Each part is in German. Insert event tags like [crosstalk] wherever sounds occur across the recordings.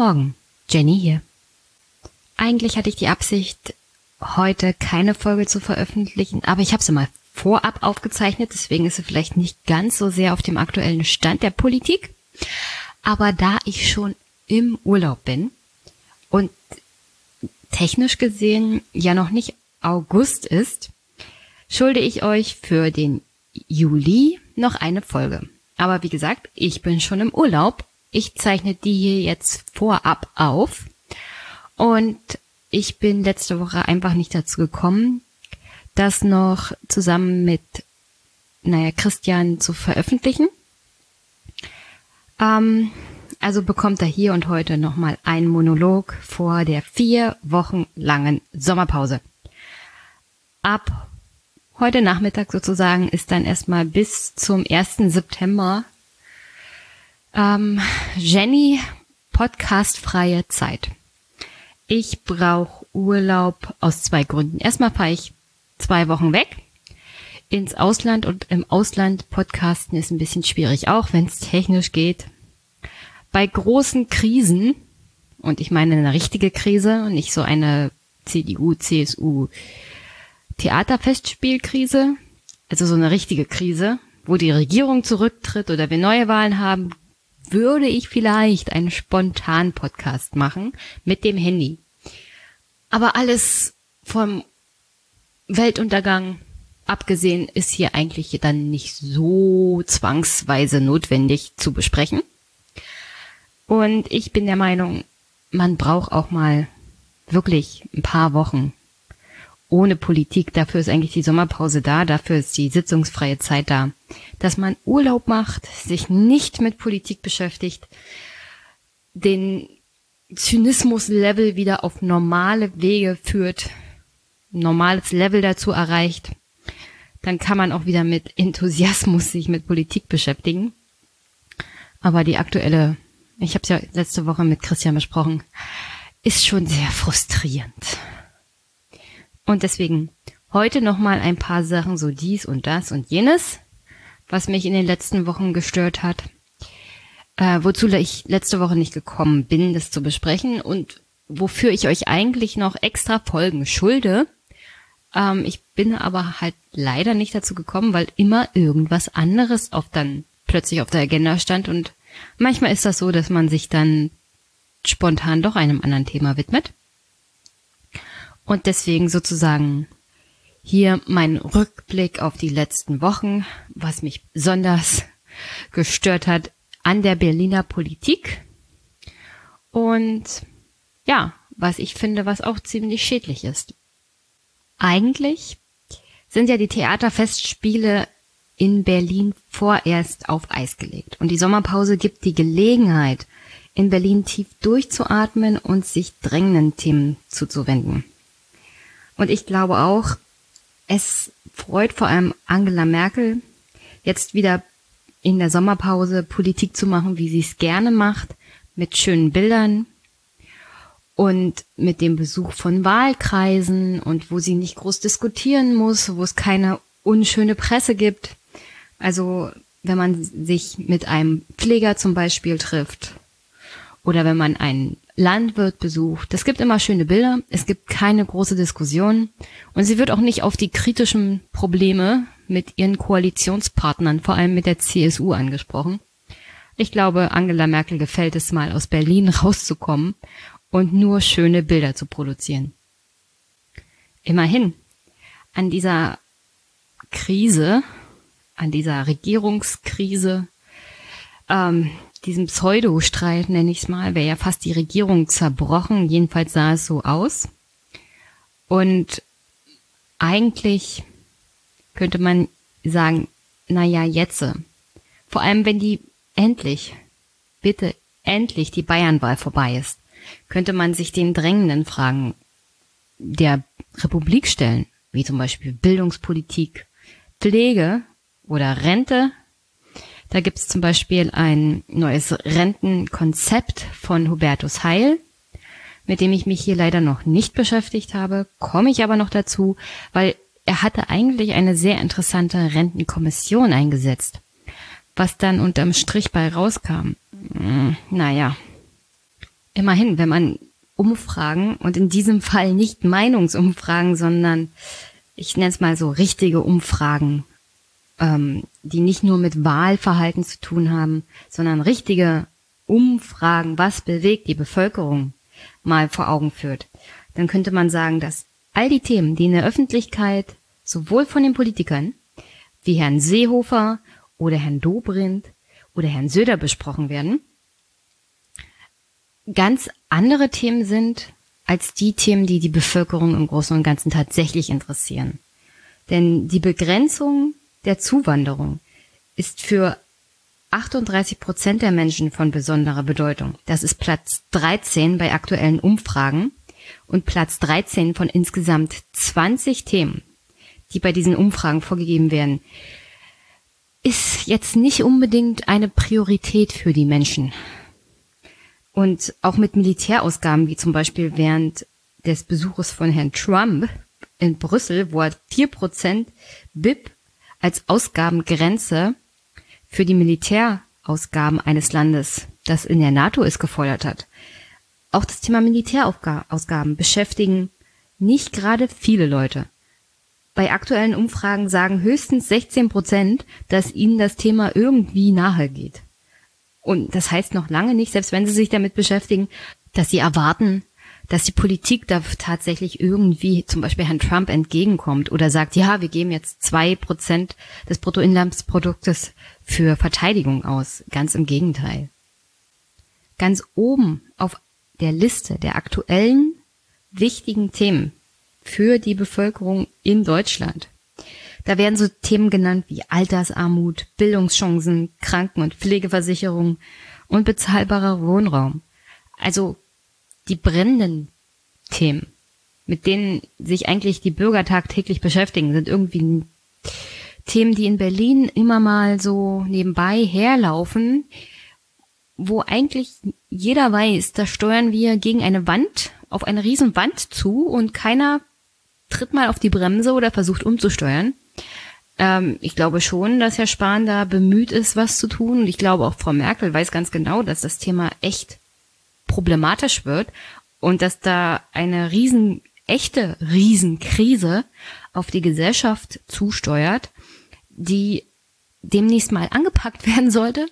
Morgen, Jenny hier. Eigentlich hatte ich die Absicht, heute keine Folge zu veröffentlichen, aber ich habe sie mal vorab aufgezeichnet, deswegen ist sie vielleicht nicht ganz so sehr auf dem aktuellen Stand der Politik. Aber da ich schon im Urlaub bin und technisch gesehen ja noch nicht August ist, schulde ich euch für den Juli noch eine Folge. Aber wie gesagt, ich bin schon im Urlaub. Ich zeichne die hier jetzt vorab auf. Und ich bin letzte Woche einfach nicht dazu gekommen, das noch zusammen mit, naja, Christian zu veröffentlichen. Ähm, also bekommt er hier und heute nochmal einen Monolog vor der vier Wochen langen Sommerpause. Ab heute Nachmittag sozusagen ist dann erstmal bis zum 1. September ähm, Jenny podcastfreie Zeit. Ich brauche Urlaub aus zwei Gründen. Erstmal fahre ich zwei Wochen weg ins Ausland und im Ausland podcasten ist ein bisschen schwierig, auch wenn es technisch geht. Bei großen Krisen, und ich meine eine richtige Krise und nicht so eine CDU, CSU Theaterfestspielkrise, also so eine richtige Krise, wo die Regierung zurücktritt oder wir neue Wahlen haben, würde ich vielleicht einen spontanen Podcast machen mit dem Handy. Aber alles vom Weltuntergang abgesehen ist hier eigentlich dann nicht so zwangsweise notwendig zu besprechen. Und ich bin der Meinung, man braucht auch mal wirklich ein paar Wochen ohne Politik. Dafür ist eigentlich die Sommerpause da, dafür ist die sitzungsfreie Zeit da. Dass man Urlaub macht, sich nicht mit Politik beschäftigt, den Zynismus-Level wieder auf normale Wege führt, normales Level dazu erreicht, dann kann man auch wieder mit Enthusiasmus sich mit Politik beschäftigen. Aber die aktuelle, ich habe es ja letzte Woche mit Christian besprochen, ist schon sehr frustrierend. Und deswegen heute nochmal ein paar Sachen, so dies und das und jenes, was mich in den letzten Wochen gestört hat, äh, wozu ich letzte Woche nicht gekommen bin, das zu besprechen und wofür ich euch eigentlich noch extra Folgen schulde. Ähm, ich bin aber halt leider nicht dazu gekommen, weil immer irgendwas anderes auf dann plötzlich auf der Agenda stand und manchmal ist das so, dass man sich dann spontan doch einem anderen Thema widmet. Und deswegen sozusagen hier mein Rückblick auf die letzten Wochen, was mich besonders [laughs] gestört hat an der Berliner Politik. Und ja, was ich finde, was auch ziemlich schädlich ist. Eigentlich sind ja die Theaterfestspiele in Berlin vorerst auf Eis gelegt. Und die Sommerpause gibt die Gelegenheit, in Berlin tief durchzuatmen und sich drängenden Themen zuzuwenden. Und ich glaube auch, es freut vor allem Angela Merkel, jetzt wieder in der Sommerpause Politik zu machen, wie sie es gerne macht, mit schönen Bildern und mit dem Besuch von Wahlkreisen und wo sie nicht groß diskutieren muss, wo es keine unschöne Presse gibt. Also wenn man sich mit einem Pfleger zum Beispiel trifft oder wenn man einen Landwirt besucht. Es gibt immer schöne Bilder, es gibt keine große Diskussion und sie wird auch nicht auf die kritischen Probleme mit ihren Koalitionspartnern, vor allem mit der CSU angesprochen. Ich glaube, Angela Merkel gefällt es mal aus Berlin rauszukommen und nur schöne Bilder zu produzieren. Immerhin, an dieser Krise, an dieser Regierungskrise, ähm, diesem Pseudo-Streit, nenne ich es mal, wäre ja fast die Regierung zerbrochen. Jedenfalls sah es so aus. Und eigentlich könnte man sagen, na ja, jetzt. Vor allem, wenn die endlich, bitte endlich die Bayernwahl vorbei ist, könnte man sich den drängenden Fragen der Republik stellen, wie zum Beispiel Bildungspolitik, Pflege oder Rente da gibt es zum Beispiel ein neues Rentenkonzept von Hubertus Heil, mit dem ich mich hier leider noch nicht beschäftigt habe, komme ich aber noch dazu, weil er hatte eigentlich eine sehr interessante Rentenkommission eingesetzt. Was dann unterm Strich bei rauskam, hm, naja, immerhin, wenn man Umfragen und in diesem Fall nicht Meinungsumfragen, sondern ich nenne es mal so richtige Umfragen, ähm, die nicht nur mit Wahlverhalten zu tun haben, sondern richtige Umfragen, was bewegt die Bevölkerung, mal vor Augen führt, dann könnte man sagen, dass all die Themen, die in der Öffentlichkeit sowohl von den Politikern wie Herrn Seehofer oder Herrn Dobrindt oder Herrn Söder besprochen werden, ganz andere Themen sind als die Themen, die die Bevölkerung im Großen und Ganzen tatsächlich interessieren. Denn die Begrenzung der Zuwanderung ist für 38 Prozent der Menschen von besonderer Bedeutung. Das ist Platz 13 bei aktuellen Umfragen und Platz 13 von insgesamt 20 Themen, die bei diesen Umfragen vorgegeben werden, ist jetzt nicht unbedingt eine Priorität für die Menschen. Und auch mit Militärausgaben, wie zum Beispiel während des Besuches von Herrn Trump in Brüssel, wo er 4% BIP als Ausgabengrenze für die Militärausgaben eines Landes, das in der NATO ist, gefordert hat. Auch das Thema Militärausgaben beschäftigen nicht gerade viele Leute. Bei aktuellen Umfragen sagen höchstens 16 Prozent, dass ihnen das Thema irgendwie nahe geht. Und das heißt noch lange nicht, selbst wenn sie sich damit beschäftigen, dass sie erwarten, dass die Politik da tatsächlich irgendwie zum Beispiel Herrn Trump entgegenkommt oder sagt, ja, wir geben jetzt zwei Prozent des Bruttoinlandsproduktes für Verteidigung aus. Ganz im Gegenteil. Ganz oben auf der Liste der aktuellen wichtigen Themen für die Bevölkerung in Deutschland. Da werden so Themen genannt wie Altersarmut, Bildungschancen, Kranken- und Pflegeversicherung und bezahlbarer Wohnraum. Also die brennenden Themen, mit denen sich eigentlich die Bürger tagtäglich beschäftigen, sind irgendwie Themen, die in Berlin immer mal so nebenbei herlaufen, wo eigentlich jeder weiß, da steuern wir gegen eine Wand, auf eine riesen Wand zu und keiner tritt mal auf die Bremse oder versucht umzusteuern. Ähm, ich glaube schon, dass Herr Spahn da bemüht ist, was zu tun. Und ich glaube auch Frau Merkel weiß ganz genau, dass das Thema echt problematisch wird und dass da eine riesen, echte Riesenkrise auf die Gesellschaft zusteuert, die demnächst mal angepackt [laughs] werden sollte,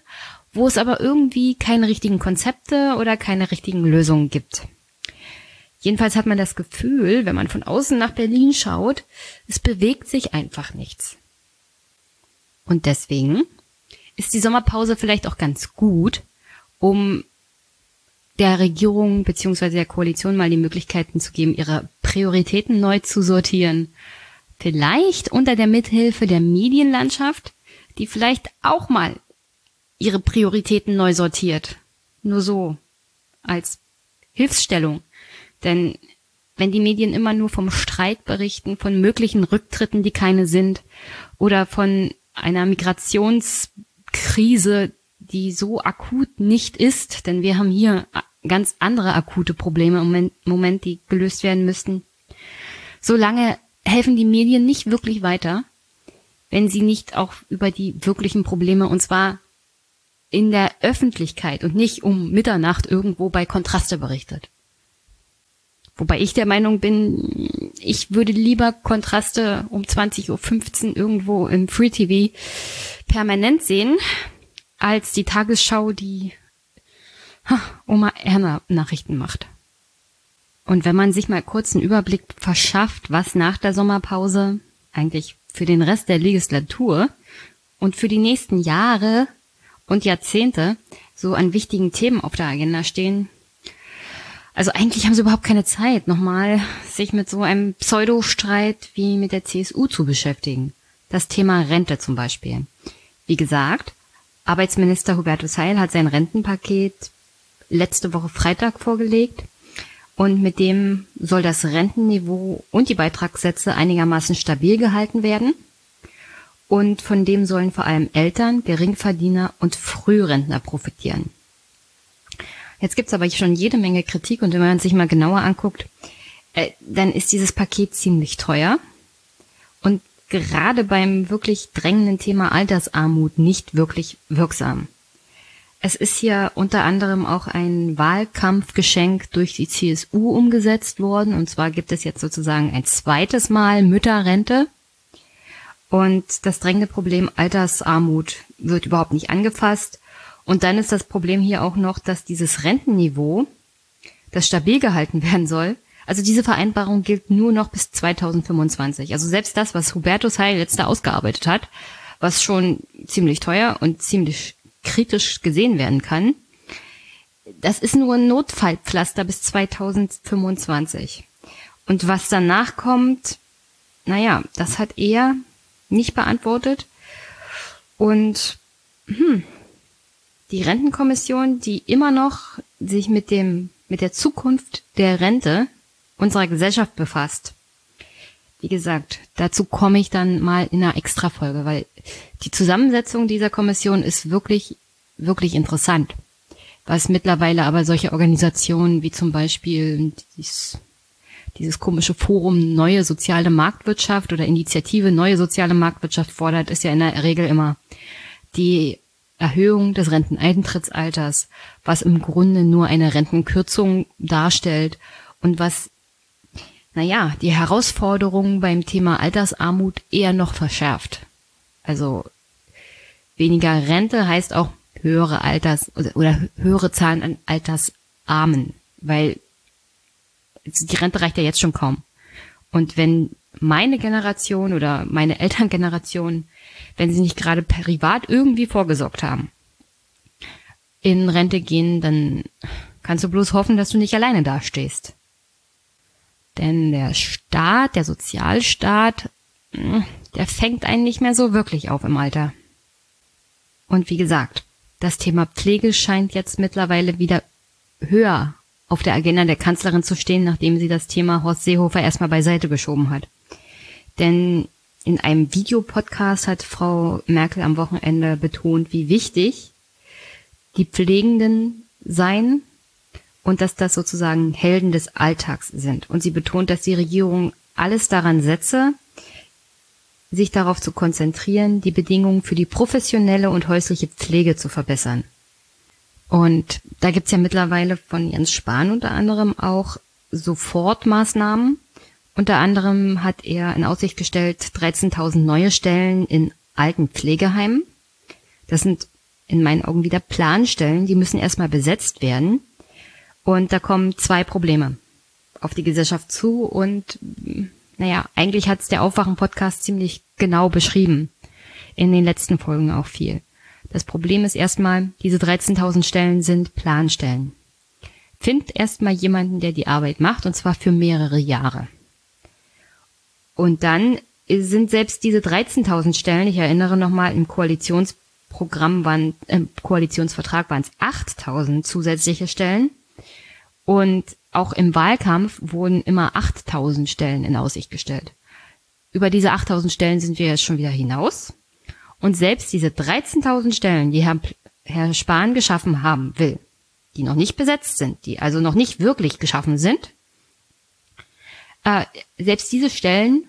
wo es aber irgendwie keine richtigen Konzepte oder keine richtigen Lösungen gibt. Jedenfalls hat man das Gefühl, wenn man von außen nach Berlin schaut, es bewegt sich einfach nichts. Und deswegen ist die Sommerpause vielleicht auch ganz gut, um der Regierung beziehungsweise der Koalition mal die Möglichkeiten zu geben, ihre Prioritäten neu zu sortieren. Vielleicht unter der Mithilfe der Medienlandschaft, die vielleicht auch mal ihre Prioritäten neu sortiert. Nur so als Hilfsstellung. Denn wenn die Medien immer nur vom Streit berichten, von möglichen Rücktritten, die keine sind, oder von einer Migrationskrise, die so akut nicht ist, denn wir haben hier ganz andere akute Probleme im Moment, die gelöst werden müssten. Solange helfen die Medien nicht wirklich weiter, wenn sie nicht auch über die wirklichen Probleme, und zwar in der Öffentlichkeit und nicht um Mitternacht irgendwo bei Kontraste berichtet. Wobei ich der Meinung bin, ich würde lieber Kontraste um 20.15 Uhr irgendwo im Free TV permanent sehen, als die Tagesschau, die Oma Erna Nachrichten macht. Und wenn man sich mal kurz einen Überblick verschafft, was nach der Sommerpause eigentlich für den Rest der Legislatur und für die nächsten Jahre und Jahrzehnte so an wichtigen Themen auf der Agenda stehen. Also eigentlich haben sie überhaupt keine Zeit, nochmal sich mit so einem Pseudostreit wie mit der CSU zu beschäftigen. Das Thema Rente zum Beispiel. Wie gesagt, Arbeitsminister Hubertus Heil hat sein Rentenpaket letzte Woche Freitag vorgelegt. Und mit dem soll das Rentenniveau und die Beitragssätze einigermaßen stabil gehalten werden. Und von dem sollen vor allem Eltern, Geringverdiener und Frührentner profitieren. Jetzt gibt's aber schon jede Menge Kritik und wenn man sich mal genauer anguckt, äh, dann ist dieses Paket ziemlich teuer und gerade beim wirklich drängenden Thema Altersarmut nicht wirklich wirksam. Es ist hier unter anderem auch ein Wahlkampfgeschenk durch die CSU umgesetzt worden. Und zwar gibt es jetzt sozusagen ein zweites Mal Mütterrente. Und das drängende Problem Altersarmut wird überhaupt nicht angefasst. Und dann ist das Problem hier auch noch, dass dieses Rentenniveau, das stabil gehalten [laughs] werden soll, also diese Vereinbarung gilt nur noch bis 2025. Also selbst das, was Hubertus Heil jetzt ausgearbeitet hat, was schon ziemlich teuer und ziemlich kritisch gesehen werden kann, das ist nur ein Notfallpflaster bis 2025. Und was danach kommt, naja, das hat er nicht beantwortet. Und hm, die Rentenkommission, die immer noch sich mit dem, mit der Zukunft der Rente unserer Gesellschaft befasst. Wie gesagt, dazu komme ich dann mal in einer Extrafolge, weil die Zusammensetzung dieser Kommission ist wirklich, wirklich interessant. Was mittlerweile aber solche Organisationen wie zum Beispiel dieses, dieses komische Forum Neue Soziale Marktwirtschaft oder Initiative Neue Soziale Marktwirtschaft fordert, ist ja in der Regel immer die Erhöhung des Renteneintrittsalters, was im Grunde nur eine Rentenkürzung darstellt und was, naja, die Herausforderungen beim Thema Altersarmut eher noch verschärft. Also weniger Rente heißt auch höhere Alters- oder höhere Zahlen an Altersarmen, weil die Rente reicht ja jetzt schon kaum. Und wenn meine Generation oder meine [laughs] Elterngeneration wenn sie nicht gerade privat irgendwie vorgesorgt haben. In Rente gehen, dann kannst du bloß hoffen, dass du nicht alleine dastehst. Denn der Staat, der Sozialstaat, hm, der fängt einen nicht mehr so wirklich auf im Alter. Und wie gesagt, das Thema Pflege scheint jetzt mittlerweile wieder höher auf der Agenda der Kanzlerin zu stehen, nachdem sie das Thema Horst Seehofer erstmal beiseite geschoben hat. Denn in einem Videopodcast hat Frau Merkel am Wochenende betont, wie wichtig die Pflegenden seien und dass das sozusagen Helden des Alltags sind. Und sie betont, dass die Regierung alles daran setze, sich darauf zu konzentrieren, die Bedingungen für die professionelle und häusliche Pflege zu verbessern. Und da gibt's ja mittlerweile von Jens Spahn unter anderem auch Sofortmaßnahmen, unter anderem hat er in Aussicht gestellt 13.000 neue Stellen in alten Pflegeheimen. Das sind in meinen Augen wieder Planstellen, die müssen erstmal besetzt werden. Und da kommen zwei Probleme auf die Gesellschaft zu und naja, eigentlich hat es der Aufwachen-Podcast ziemlich genau beschrieben. In den letzten Folgen auch viel. Das Problem ist erstmal, diese 13.000 Stellen sind Planstellen. Find erstmal jemanden, der die Arbeit macht, und zwar für mehrere Jahre. Und dann sind selbst diese 13.000 Stellen, ich erinnere nochmal, im Koalitionsprogramm waren, im Koalitionsvertrag waren es 8.000 zusätzliche Stellen. Und auch im Wahlkampf wurden immer 8.000 Stellen in Aussicht gestellt. Über diese 8.000 Stellen sind wir jetzt schon wieder hinaus. Und selbst diese 13.000 Stellen, die Herr, Herr Spahn geschaffen haben will, die noch nicht besetzt sind, die also noch nicht wirklich geschaffen sind, äh, selbst diese Stellen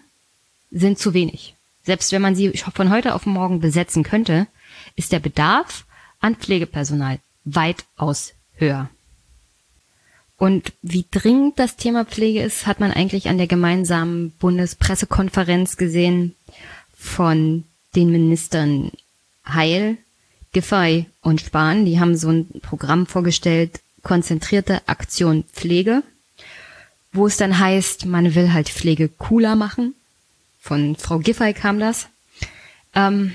sind zu wenig. Selbst wenn man sie von heute auf morgen besetzen könnte, ist der Bedarf an Pflegepersonal weitaus höher. Und wie dringend das Thema Pflege ist, hat man eigentlich an der gemeinsamen Bundespressekonferenz gesehen von den Ministern Heil, Giffey und Spahn. Die haben so ein Programm vorgestellt, konzentrierte Aktion Pflege, wo es dann heißt, man will halt Pflege cooler machen. Von Frau Giffey kam das. Ähm,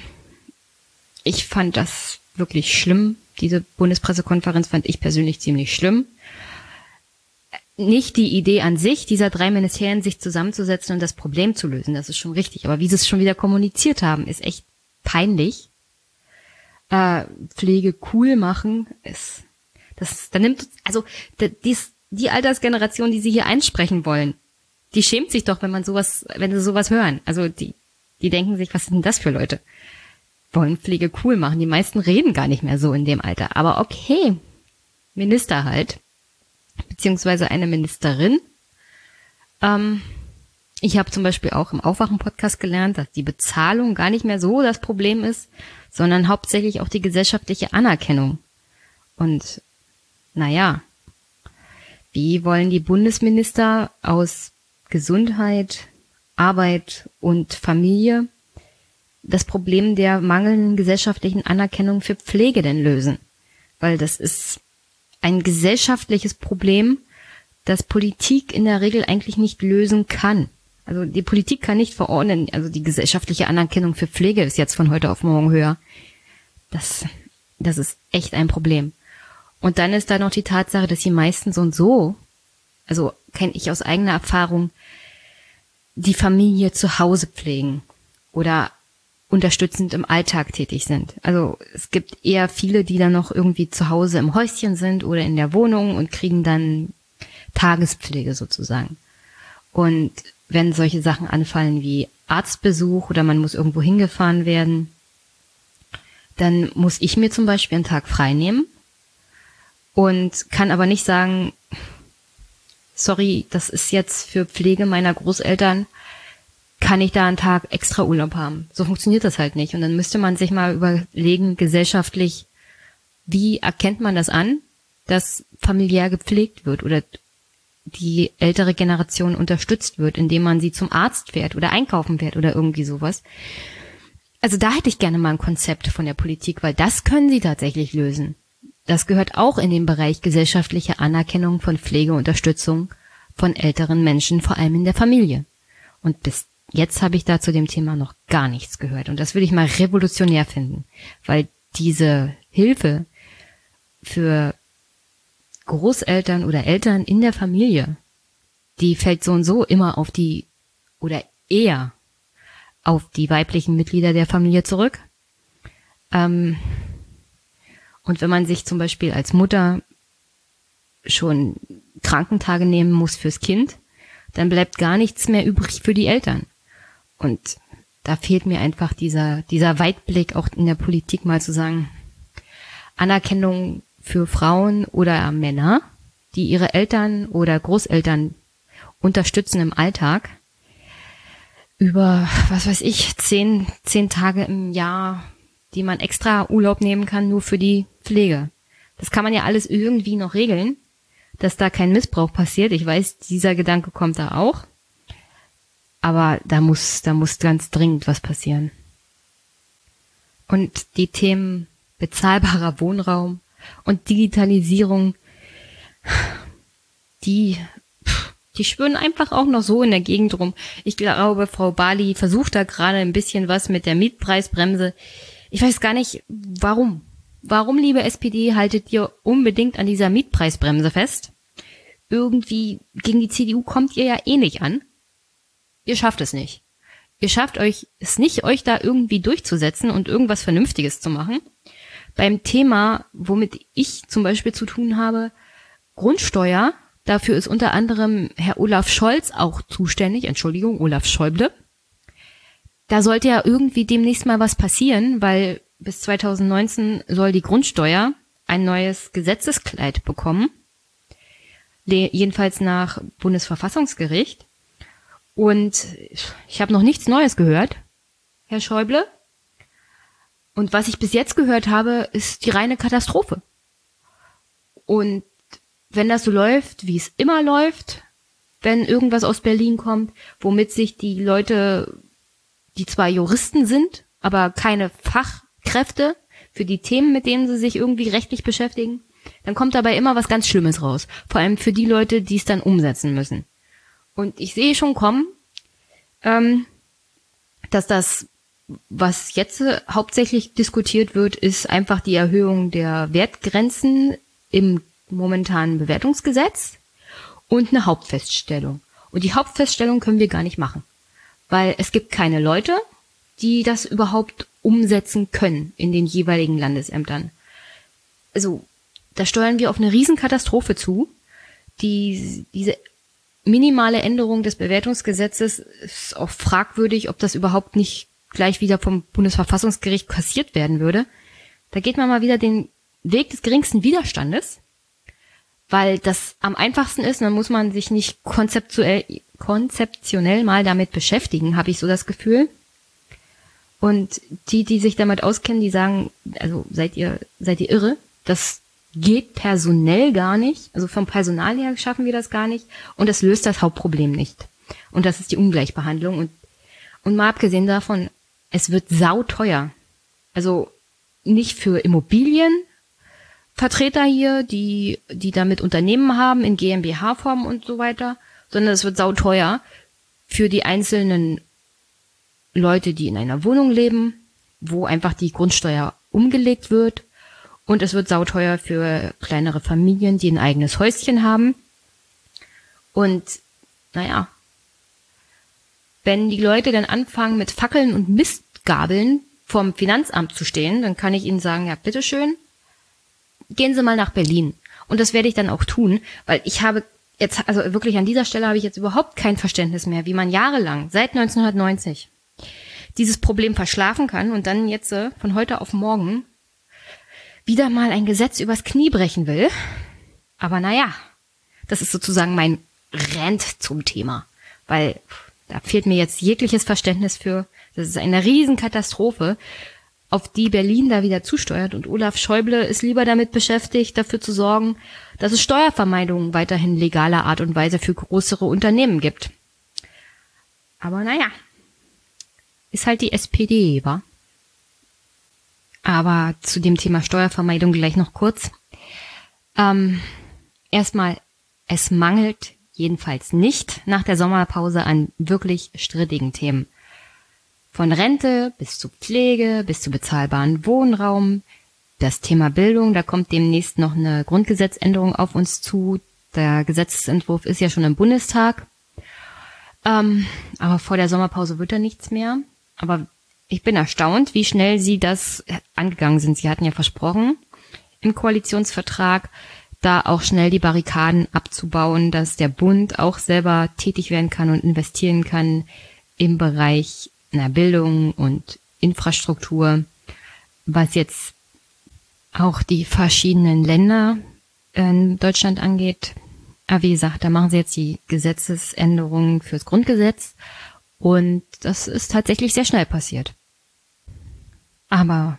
ich fand das wirklich schlimm. Diese Bundespressekonferenz fand ich persönlich ziemlich schlimm. Nicht die Idee an sich, dieser drei Ministerien sich zusammenzusetzen und das Problem zu lösen, das ist schon richtig. Aber wie sie es schon wieder kommuniziert haben, ist echt peinlich. Äh, Pflege cool machen ist, das, da nimmt, also, dies, die Altersgeneration, die sie hier einsprechen wollen, die schämt sich doch, wenn man sowas, wenn sie sowas hören. Also die, die denken sich, was sind denn das für Leute? Wollen Pflege cool machen. Die meisten reden gar nicht mehr so in dem Alter. Aber okay, Minister halt, beziehungsweise eine Ministerin. Ähm, ich habe zum Beispiel auch im Aufwachen-Podcast gelernt, dass die Bezahlung gar nicht mehr so das Problem ist, sondern hauptsächlich auch die gesellschaftliche Anerkennung. Und naja, wie wollen die Bundesminister aus Gesundheit, Arbeit und Familie das Problem der mangelnden gesellschaftlichen Anerkennung für Pflege denn lösen? Weil das ist ein gesellschaftliches Problem, das Politik in der Regel eigentlich nicht lösen kann. Also die Politik kann nicht verordnen, also die gesellschaftliche Anerkennung für Pflege ist jetzt von heute auf morgen höher. Das, das ist echt ein Problem. Und dann ist da noch die Tatsache, dass die meisten so und so, also kenne ich aus eigener Erfahrung, die Familie zu Hause pflegen oder unterstützend im Alltag tätig sind. Also es gibt eher viele, die dann noch irgendwie zu Hause im Häuschen sind oder in der Wohnung und kriegen dann Tagespflege sozusagen. Und wenn solche Sachen anfallen wie Arztbesuch oder man muss irgendwo hingefahren werden, dann muss ich mir zum Beispiel einen Tag frei nehmen und kann aber nicht sagen, sorry, das ist jetzt für Pflege meiner Großeltern, kann ich da einen Tag extra Urlaub haben. So funktioniert das halt nicht. Und dann müsste man sich mal überlegen, gesellschaftlich, wie erkennt man das an, dass familiär gepflegt wird oder die ältere Generation unterstützt wird, indem man sie zum Arzt fährt oder einkaufen fährt oder irgendwie sowas. Also da hätte ich gerne mal ein Konzept von der Politik, weil das können sie tatsächlich lösen. Das gehört auch in den Bereich gesellschaftliche Anerkennung von Pflegeunterstützung von älteren Menschen, vor allem in der Familie. Und bis jetzt habe ich da zu dem Thema noch gar nichts gehört. Und das würde ich mal revolutionär finden, weil diese Hilfe für Großeltern oder Eltern in der Familie, die fällt so und so immer auf die oder eher auf die weiblichen Mitglieder der Familie zurück. Ähm, und wenn man sich zum Beispiel als Mutter schon Krankentage nehmen muss fürs Kind, dann bleibt gar nichts mehr übrig für die Eltern. Und da fehlt mir einfach dieser, dieser Weitblick auch in der Politik mal zu sagen, Anerkennung für Frauen oder Männer, die ihre Eltern oder Großeltern unterstützen im Alltag, über, was weiß ich, zehn, zehn Tage im Jahr, die man extra Urlaub nehmen kann, nur für die Pflege. Das kann man ja alles irgendwie noch regeln, dass da kein Missbrauch passiert. Ich weiß, dieser Gedanke kommt da auch. Aber da muss, da muss ganz dringend was passieren. Und die Themen bezahlbarer Wohnraum und Digitalisierung, die, die schwören einfach auch noch so in der Gegend rum. Ich glaube, Frau Bali versucht da gerade ein bisschen was mit der Mietpreisbremse. Ich weiß gar nicht, warum. Warum, liebe SPD, haltet ihr unbedingt an dieser Mietpreisbremse fest? Irgendwie gegen die CDU kommt ihr ja eh nicht an. Ihr schafft es nicht. Ihr schafft euch es nicht, euch da irgendwie durchzusetzen und irgendwas Vernünftiges zu machen. Beim Thema, womit ich zum Beispiel zu tun habe, Grundsteuer, dafür ist unter anderem Herr Olaf Scholz auch zuständig, Entschuldigung, Olaf Schäuble. Da sollte ja irgendwie demnächst mal was passieren, weil bis 2019 soll die Grundsteuer ein neues Gesetzeskleid bekommen. Jedenfalls nach Bundesverfassungsgericht. Und ich habe noch nichts Neues gehört, Herr Schäuble. Und was ich bis jetzt gehört habe, ist die reine Katastrophe. Und wenn das so läuft, wie es immer läuft, wenn irgendwas aus Berlin kommt, womit sich die Leute, die zwar Juristen sind, aber keine Fachkräfte für die Themen, mit denen sie sich irgendwie rechtlich beschäftigen, dann kommt dabei immer was ganz Schlimmes raus. Vor allem für die Leute, die es dann umsetzen müssen. Und ich sehe schon kommen, ähm, dass das, was jetzt hauptsächlich diskutiert wird, ist einfach die Erhöhung der Wertgrenzen im momentanen Bewertungsgesetz und eine Hauptfeststellung. Und die Hauptfeststellung können wir gar nicht machen, weil es gibt keine Leute, die das überhaupt umsetzen können in den jeweiligen Landesämtern. Also, da steuern wir auf eine Riesenkatastrophe zu, die diese minimale Änderung des Bewertungsgesetzes ist auch fragwürdig, ob das überhaupt nicht gleich wieder vom Bundesverfassungsgericht kassiert werden würde. Da geht man mal wieder den Weg des geringsten Widerstandes, weil das am einfachsten ist, dann muss man sich nicht konzeptuell, konzeptionell mal damit beschäftigen, habe ich so das Gefühl. Und die, die sich damit auskennen, die sagen, also seid ihr, seid ihr irre? Das geht personell gar nicht. Also vom Personal her schaffen wir das gar nicht. Und das löst das Hauptproblem nicht. Und das ist die Ungleichbehandlung. Und, und mal abgesehen davon, es wird sauteuer. Also nicht für Immobilienvertreter hier, die, die damit Unternehmen haben in GmbH-Form und so weiter, sondern es wird sauteuer für die einzelnen Leute, die in einer Wohnung leben, wo einfach die Grundsteuer umgelegt wird. Und es wird sauteuer für kleinere Familien, die ein eigenes Häuschen haben. Und naja, wenn die Leute dann anfangen mit Fackeln und Mistgabeln vom Finanzamt zu stehen, dann kann ich ihnen sagen, ja, bitteschön, gehen Sie mal nach Berlin. Und das werde ich dann auch tun, weil ich habe jetzt, also wirklich an dieser Stelle habe ich jetzt überhaupt kein Verständnis mehr, wie man jahrelang, seit 1990, dieses Problem verschlafen kann und dann jetzt äh, von heute auf morgen wieder mal ein Gesetz übers Knie brechen will. Aber naja, das ist sozusagen mein Rant zum Thema, weil da fehlt mir jetzt jegliches Verständnis für. Das ist eine Riesenkatastrophe, auf die Berlin da wieder zusteuert. Und Olaf Schäuble ist lieber damit beschäftigt, dafür zu sorgen, dass es Steuervermeidungen weiterhin legaler Art und Weise für größere Unternehmen gibt. Aber naja, ist halt die SPD, wa? Aber zu dem Thema Steuervermeidung gleich noch kurz. Ähm, erstmal, es mangelt jedenfalls nicht nach der Sommerpause an wirklich strittigen Themen. Von Rente bis zu Pflege, bis zu bezahlbaren Wohnraum. Das Thema Bildung, da kommt demnächst noch eine Grundgesetzänderung auf uns zu. Der Gesetzentwurf ist ja schon im Bundestag. Ähm, aber vor der Sommerpause wird da nichts mehr. Aber ich bin erstaunt, wie schnell Sie das angegangen sind. Sie hatten ja versprochen im Koalitionsvertrag, da auch schnell die Barrikaden abzubauen, dass der Bund auch selber tätig werden kann und investieren kann im Bereich na, Bildung und Infrastruktur, was jetzt auch die verschiedenen Länder in Deutschland angeht. Aber wie gesagt, da machen sie jetzt die Gesetzesänderungen fürs Grundgesetz und das ist tatsächlich sehr schnell passiert. Aber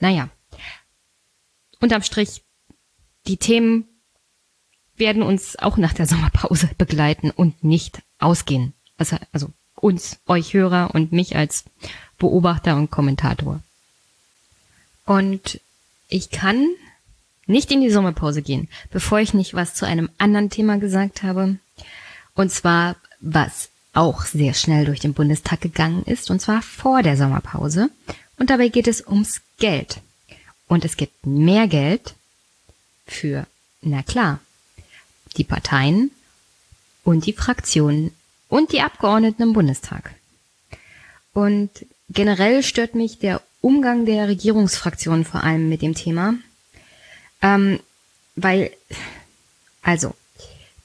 naja, unterm Strich die Themen werden uns auch nach der Sommerpause [laughs] begleiten und nicht ausgehen. Also, also uns, euch Hörer und mich als Beobachter und Kommentator. Und ich kann nicht in die Sommerpause gehen, bevor ich nicht was zu einem anderen Thema gesagt habe. Und zwar, was auch sehr schnell durch den Bundestag gegangen ist, und zwar vor der Sommerpause. Und dabei geht es ums Geld. Und es gibt mehr Geld für, na klar, die Parteien und die Fraktionen und die Abgeordneten im Bundestag. Und generell stört mich der Umgang der Regierungsfraktionen vor allem mit dem Thema, ähm, weil, also,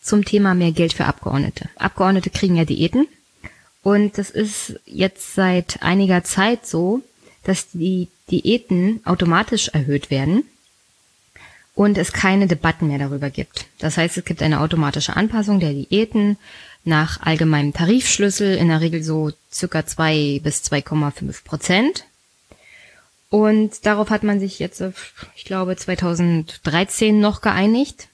zum Thema mehr Geld für Abgeordnete. Abgeordnete kriegen ja Diäten und das ist jetzt seit einiger Zeit so, dass die Diäten automatisch erhöht werden und es keine Debatten mehr darüber gibt. Das heißt, es gibt eine automatische Anpassung der Diäten nach allgemeinem Tarifschlüssel, in der Regel so circa zwei bis 2,5 Prozent. Und darauf hat man sich jetzt, ich glaube, 2013 noch geeinigt,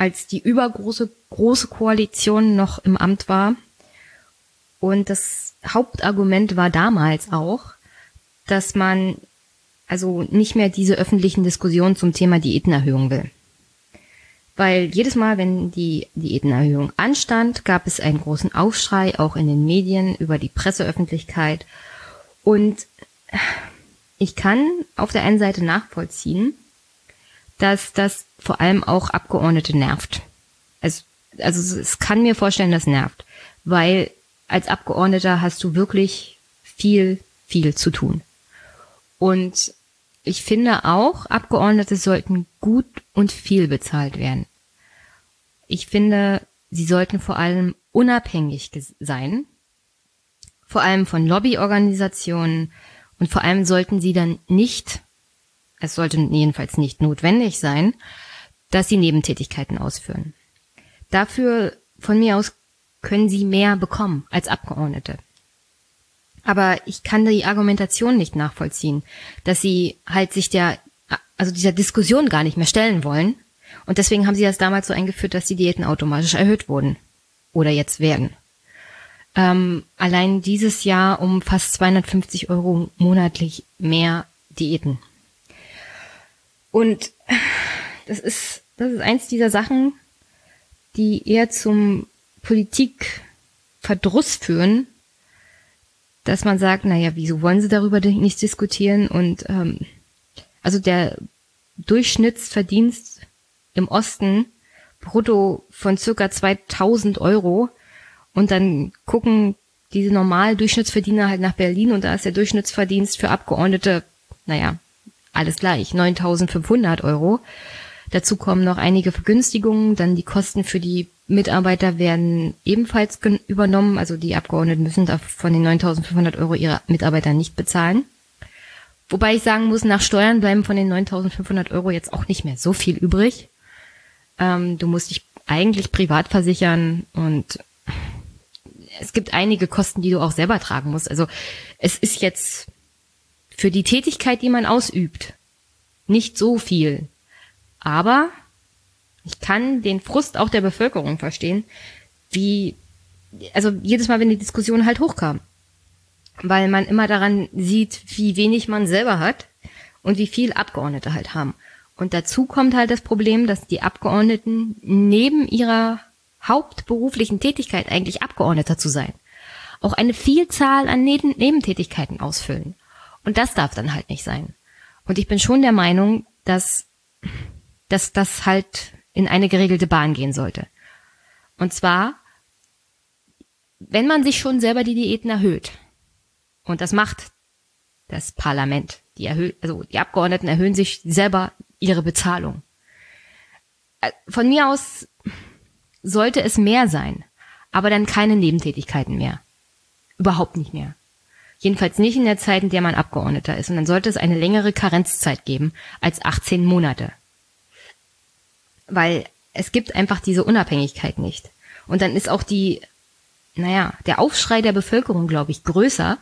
als die übergroße große Koalition noch im Amt war. Und das Hauptargument war damals auch, dass man also nicht mehr diese öffentlichen Diskussionen zum Thema Diätenerhöhung will. Weil jedes Mal, wenn die Diätenerhöhung anstand, gab es einen großen Aufschrei, auch in den Medien, über die Presseöffentlichkeit. Und ich kann auf der einen Seite nachvollziehen, dass das vor allem auch Abgeordnete nervt. Also, also es kann mir vorstellen, das nervt. Weil als Abgeordneter hast du wirklich viel, viel zu tun. Und ich finde auch, Abgeordnete sollten gut und viel bezahlt werden. Ich finde, sie sollten vor allem unabhängig sein, vor allem von Lobbyorganisationen und vor allem sollten sie dann nicht, es sollte jedenfalls nicht notwendig sein, dass sie Nebentätigkeiten ausführen. Dafür von mir aus können sie mehr bekommen als Abgeordnete. Aber ich kann die Argumentation nicht nachvollziehen, dass sie halt sich der also dieser Diskussion gar nicht mehr stellen wollen. Und deswegen haben sie das damals so eingeführt, dass die Diäten automatisch erhöht wurden. Oder jetzt werden. Ähm, allein dieses Jahr um fast 250 Euro monatlich mehr Diäten. Und das ist, das ist eins dieser Sachen, die eher zum Politikverdruss führen, dass man sagt, naja, wieso wollen sie darüber nicht diskutieren? Und ähm, also der Durchschnittsverdienst im Osten brutto von circa 2000 Euro und dann gucken diese normalen Durchschnittsverdiener halt nach Berlin und da ist der Durchschnittsverdienst für Abgeordnete, naja, alles gleich, 9500 Euro. Dazu kommen noch einige Vergünstigungen, dann die Kosten für die Mitarbeiter werden ebenfalls übernommen, also die Abgeordneten müssen von den 9500 Euro ihre Mitarbeiter nicht bezahlen. Wobei ich sagen muss, nach Steuern bleiben von den 9500 Euro jetzt auch nicht mehr so viel übrig. Ähm, du musst dich eigentlich privat versichern und es gibt einige Kosten, die du auch selber tragen musst. Also es ist jetzt für die Tätigkeit, die man ausübt, nicht so viel. Aber ich kann den Frust auch der Bevölkerung verstehen, wie, also jedes Mal, wenn die Diskussion halt hochkam. Weil man immer daran sieht, wie wenig man selber hat und wie viel Abgeordnete halt haben. Und dazu kommt halt das Problem, dass die Abgeordneten neben ihrer hauptberuflichen Tätigkeit eigentlich Abgeordneter zu sein, auch eine Vielzahl an Neben Nebentätigkeiten ausfüllen. Und das darf dann halt nicht sein. Und ich bin schon der Meinung, dass, dass das halt in eine geregelte Bahn gehen sollte. Und zwar, wenn man sich schon selber die Diäten erhöht, und das macht das Parlament, die erhöht, also die Abgeordneten erhöhen sich selber ihre Bezahlung. Äh, von mir aus sollte es mehr sein, aber dann keine Nebentätigkeiten mehr. Überhaupt nicht mehr. Jedenfalls nicht in der Zeit, in der man Abgeordneter ist. Und dann sollte es eine längere Karenzzeit geben als 18 Monate. Weil es gibt einfach diese Unabhängigkeit nicht. Und dann ist auch die, naja, der Aufschrei der Bevölkerung, glaube ich, größer,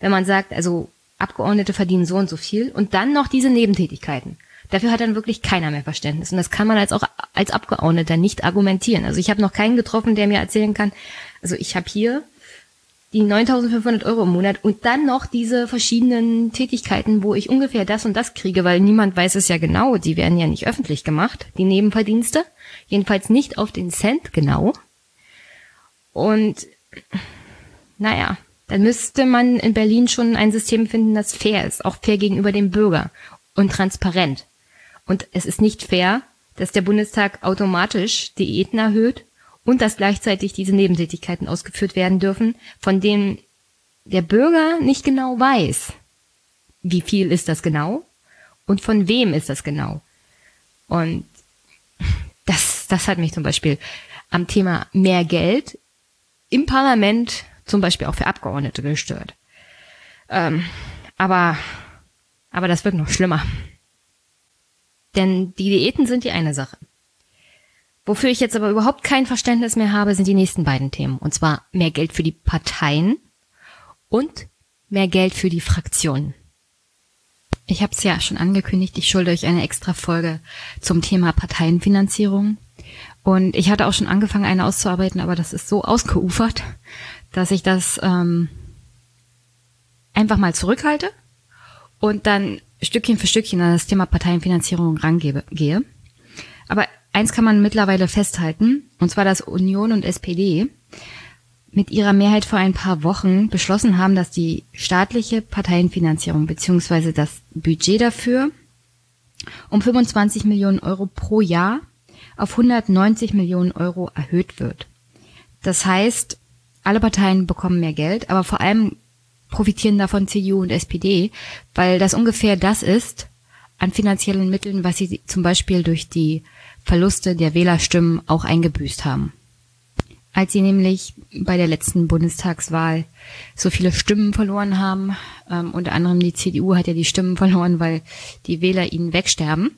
wenn man sagt, also Abgeordnete verdienen so und so viel und dann noch diese Nebentätigkeiten. Dafür hat dann wirklich keiner mehr Verständnis. Und das kann man als auch als Abgeordneter nicht argumentieren. Also ich habe noch keinen getroffen, der mir erzählen kann, also ich habe hier die 9.500 Euro im Monat und dann noch diese verschiedenen Tätigkeiten, wo ich ungefähr das und das kriege, weil niemand weiß es ja genau, die werden ja nicht öffentlich gemacht, die Nebenverdienste, jedenfalls nicht auf den Cent genau. Und naja, dann müsste man in Berlin schon ein System finden, das fair ist, auch fair gegenüber dem Bürger und transparent. Und es ist nicht fair, dass der Bundestag automatisch Diäten erhöht und dass gleichzeitig diese Nebentätigkeiten ausgeführt werden dürfen, von denen der Bürger nicht genau weiß, wie viel ist das genau und von wem ist das genau. Und das, das hat mich zum Beispiel am Thema mehr Geld im Parlament zum Beispiel auch für Abgeordnete gestört. Ähm, aber, aber das wird noch schlimmer. Denn die Diäten sind die eine Sache. Wofür ich jetzt aber überhaupt kein Verständnis mehr habe, sind die nächsten beiden Themen. Und zwar mehr Geld für die Parteien und mehr Geld für die Fraktionen. Ich habe es ja schon angekündigt, ich schulde euch eine extra Folge zum Thema Parteienfinanzierung. Und ich hatte auch schon angefangen, eine auszuarbeiten, aber das ist so ausgeufert, dass ich das ähm, einfach mal zurückhalte und dann Stückchen für Stückchen an das Thema Parteienfinanzierung rangehe. Aber eins kann man mittlerweile festhalten, und zwar, dass Union und SPD mit ihrer Mehrheit vor ein paar Wochen beschlossen haben, dass die staatliche Parteienfinanzierung beziehungsweise das Budget dafür um 25 Millionen Euro pro Jahr auf 190 Millionen Euro erhöht wird. Das heißt, alle Parteien bekommen mehr Geld, aber vor allem profitieren davon CDU und SPD, weil das ungefähr das ist an finanziellen Mitteln, was sie zum Beispiel durch die Verluste der Wählerstimmen auch eingebüßt haben. Als sie nämlich bei der letzten Bundestagswahl so viele Stimmen verloren haben, ähm, unter anderem die CDU hat ja die Stimmen verloren, weil die Wähler ihnen wegsterben,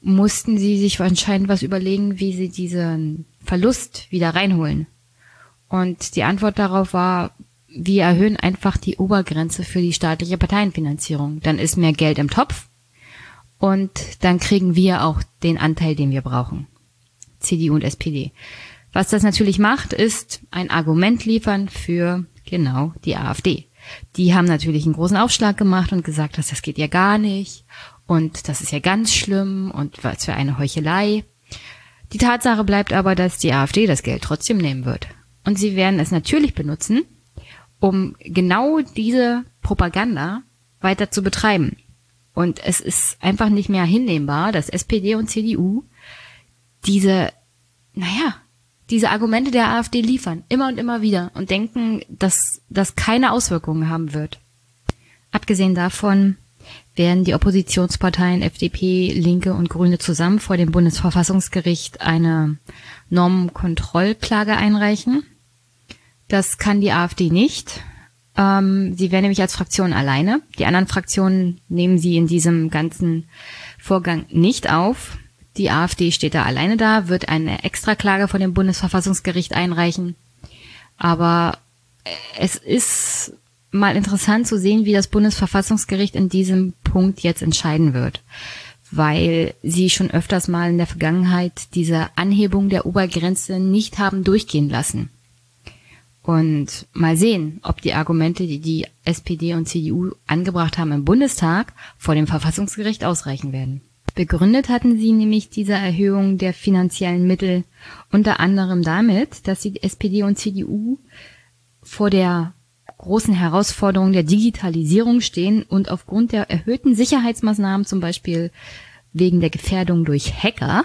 mussten sie sich anscheinend was überlegen, wie sie diesen Verlust wieder reinholen. Und die Antwort darauf war, wir erhöhen einfach die Obergrenze für die staatliche Parteienfinanzierung. Dann ist mehr Geld im Topf und dann kriegen wir auch den Anteil, den wir brauchen. CDU und SPD. Was das natürlich macht, ist ein Argument liefern für genau die AfD. Die haben natürlich einen großen Aufschlag gemacht und gesagt, dass das geht ja gar nicht und das ist ja ganz schlimm und was für eine Heuchelei. Die Tatsache bleibt aber, dass die AfD das Geld trotzdem nehmen wird. Und sie werden es natürlich benutzen, um genau diese Propaganda weiter zu betreiben. Und es ist einfach nicht mehr hinnehmbar, dass SPD und CDU diese, naja, diese Argumente der AfD liefern, immer und immer wieder und denken, dass das keine Auswirkungen haben wird. Abgesehen davon werden die Oppositionsparteien FDP, Linke und Grüne zusammen vor dem Bundesverfassungsgericht eine Normenkontrollklage einreichen. Das kann die AfD nicht. Ähm, sie wäre nämlich als Fraktion alleine. Die anderen Fraktionen nehmen sie in diesem ganzen Vorgang nicht auf. Die AfD steht da alleine da, wird eine Extraklage vor dem Bundesverfassungsgericht einreichen. Aber es ist mal interessant zu sehen, wie das Bundesverfassungsgericht in diesem Punkt jetzt entscheiden wird. Weil sie schon öfters mal in der Vergangenheit diese Anhebung der Obergrenze nicht haben durchgehen lassen. Und mal sehen, ob die Argumente, die die SPD und CDU angebracht haben im Bundestag, vor dem Verfassungsgericht ausreichen werden. Begründet hatten sie nämlich diese Erhöhung der finanziellen Mittel unter anderem damit, dass die SPD und CDU vor der großen Herausforderung der Digitalisierung stehen und aufgrund der erhöhten Sicherheitsmaßnahmen, zum Beispiel wegen der Gefährdung durch Hacker,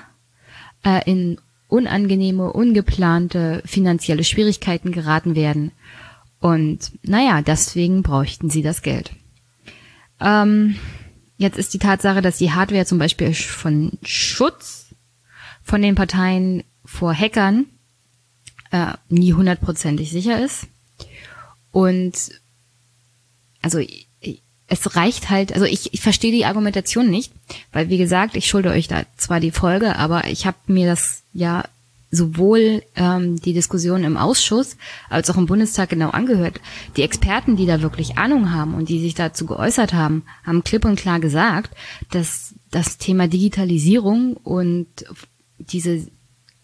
äh, in unangenehme, ungeplante finanzielle Schwierigkeiten geraten werden. Und naja, deswegen bräuchten sie das Geld. Ähm, jetzt ist die Tatsache, dass die Hardware zum Beispiel von Schutz von den Parteien vor Hackern äh, nie hundertprozentig sicher ist. Und also es reicht halt, also ich, ich verstehe die Argumentation nicht, weil wie gesagt, ich schulde euch da zwar die Folge, aber ich habe mir das ja sowohl ähm, die Diskussion im Ausschuss als auch im Bundestag genau angehört. Die Experten, die da wirklich Ahnung haben und die sich dazu geäußert haben, haben klipp und klar gesagt, dass das Thema Digitalisierung und diese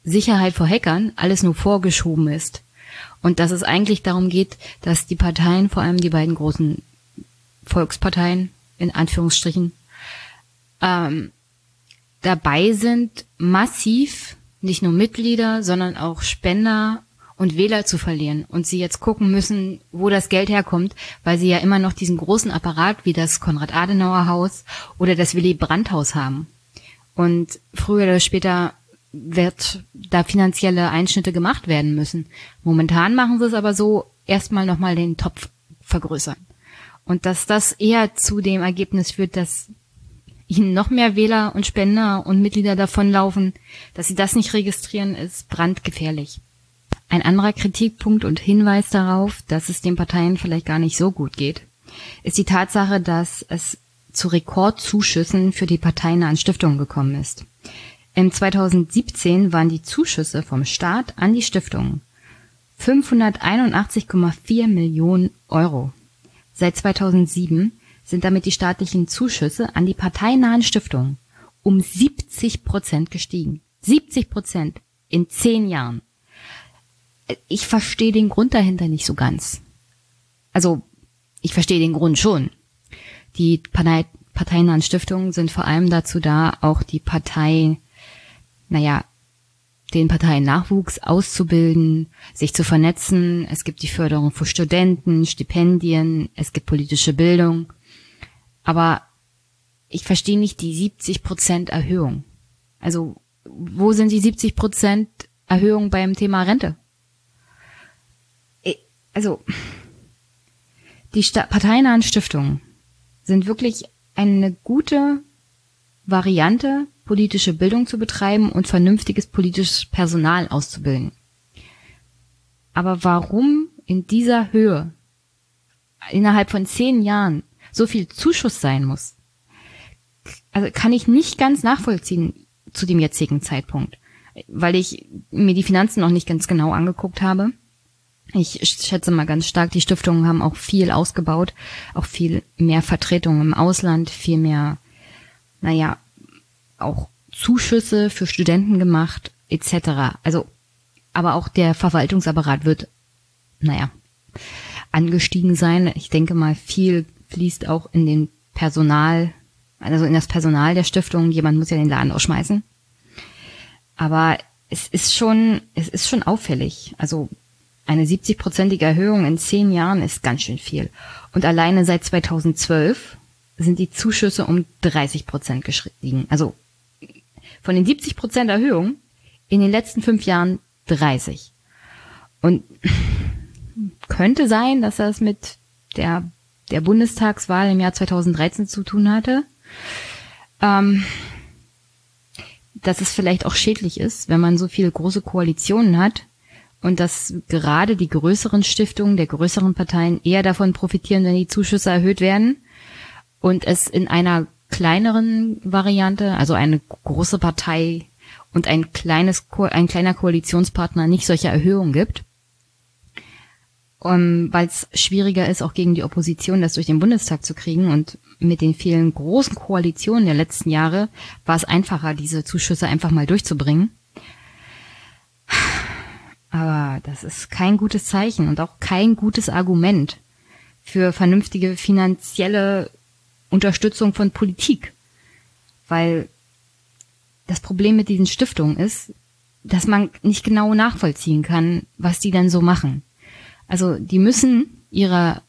Sicherheit vor Hackern alles nur vorgeschoben ist. Und dass es eigentlich darum geht, dass die Parteien, vor allem die beiden großen Volksparteien in Anführungsstrichen ähm, dabei sind, massiv nicht nur Mitglieder, sondern auch Spender und Wähler zu verlieren und sie jetzt gucken müssen, wo das Geld herkommt, weil sie ja immer noch diesen großen Apparat wie das Konrad-Adenauer-Haus oder das Willy Brandt-Haus haben. Und früher oder später wird da finanzielle Einschnitte gemacht werden müssen. Momentan machen sie es aber so, erstmal nochmal den Topf vergrößern. Und dass das eher zu dem Ergebnis führt, dass ihnen noch mehr Wähler und Spender und Mitglieder davonlaufen, dass sie das nicht registrieren, ist brandgefährlich. Ein anderer Kritikpunkt und Hinweis darauf, dass es den Parteien vielleicht gar nicht so gut geht, ist die Tatsache, dass es zu Rekordzuschüssen für die parteinahen Stiftungen gekommen ist. Im 2017 waren die Zuschüsse vom Staat an die Stiftungen 581,4 Millionen Euro. Seit 2007 sind damit die staatlichen Zuschüsse an die parteinahen Stiftungen um 70 Prozent gestiegen. 70 Prozent in zehn Jahren. Ich verstehe den Grund dahinter nicht so ganz. Also, ich verstehe den Grund schon. Die Partei, parteinahen Stiftungen sind vor allem dazu da, auch die Partei, naja, den Parteien Nachwuchs auszubilden, sich zu vernetzen. Es gibt die Förderung für Studenten, Stipendien, es gibt politische Bildung. Aber ich verstehe nicht die 70 Prozent Erhöhung. Also, wo sind die 70 Prozent Erhöhung beim Thema Rente? Also, die parteinahen Stiftungen sind wirklich eine gute Variante politische Bildung zu betreiben und vernünftiges politisches Personal auszubilden. Aber warum in dieser Höhe innerhalb von zehn Jahren so viel Zuschuss sein muss, also kann ich nicht ganz nachvollziehen zu dem jetzigen Zeitpunkt, weil ich mir die Finanzen noch nicht ganz genau angeguckt habe. Ich schätze mal ganz stark, die Stiftungen haben auch viel ausgebaut, auch viel mehr Vertretungen im Ausland, viel mehr, naja, auch Zuschüsse für Studenten gemacht, etc. Also, aber auch der Verwaltungsapparat wird, naja, angestiegen sein. Ich denke mal, viel fließt auch in den Personal, also in das Personal der Stiftung. Jemand muss ja den Laden ausschmeißen. Aber es ist schon, es ist schon auffällig. Also eine 70-prozentige Erhöhung in zehn Jahren ist ganz schön viel. Und alleine seit 2012 sind die Zuschüsse um 30 Prozent gestiegen. Also von den 70 Prozent Erhöhung in den letzten fünf Jahren 30. Und [laughs] könnte sein, dass das mit der, der Bundestagswahl im Jahr 2013 zu tun hatte. Ähm, dass es vielleicht auch schädlich ist, wenn man so viele große Koalitionen hat und dass gerade die größeren Stiftungen der größeren Parteien eher davon profitieren, wenn die Zuschüsse erhöht werden und es in einer kleineren Variante, also eine große Partei und ein kleines, ein kleiner Koalitionspartner nicht solche Erhöhungen gibt. Um, Weil es schwieriger ist, auch gegen die Opposition das durch den Bundestag zu kriegen und mit den vielen großen Koalitionen der letzten Jahre war es einfacher, diese Zuschüsse einfach mal durchzubringen. Aber das ist kein gutes Zeichen und auch kein gutes Argument für vernünftige finanzielle Unterstützung von Politik. Weil das Problem mit diesen Stiftungen ist, dass man nicht genau nachvollziehen kann, was die dann so machen. Also die müssen ihre,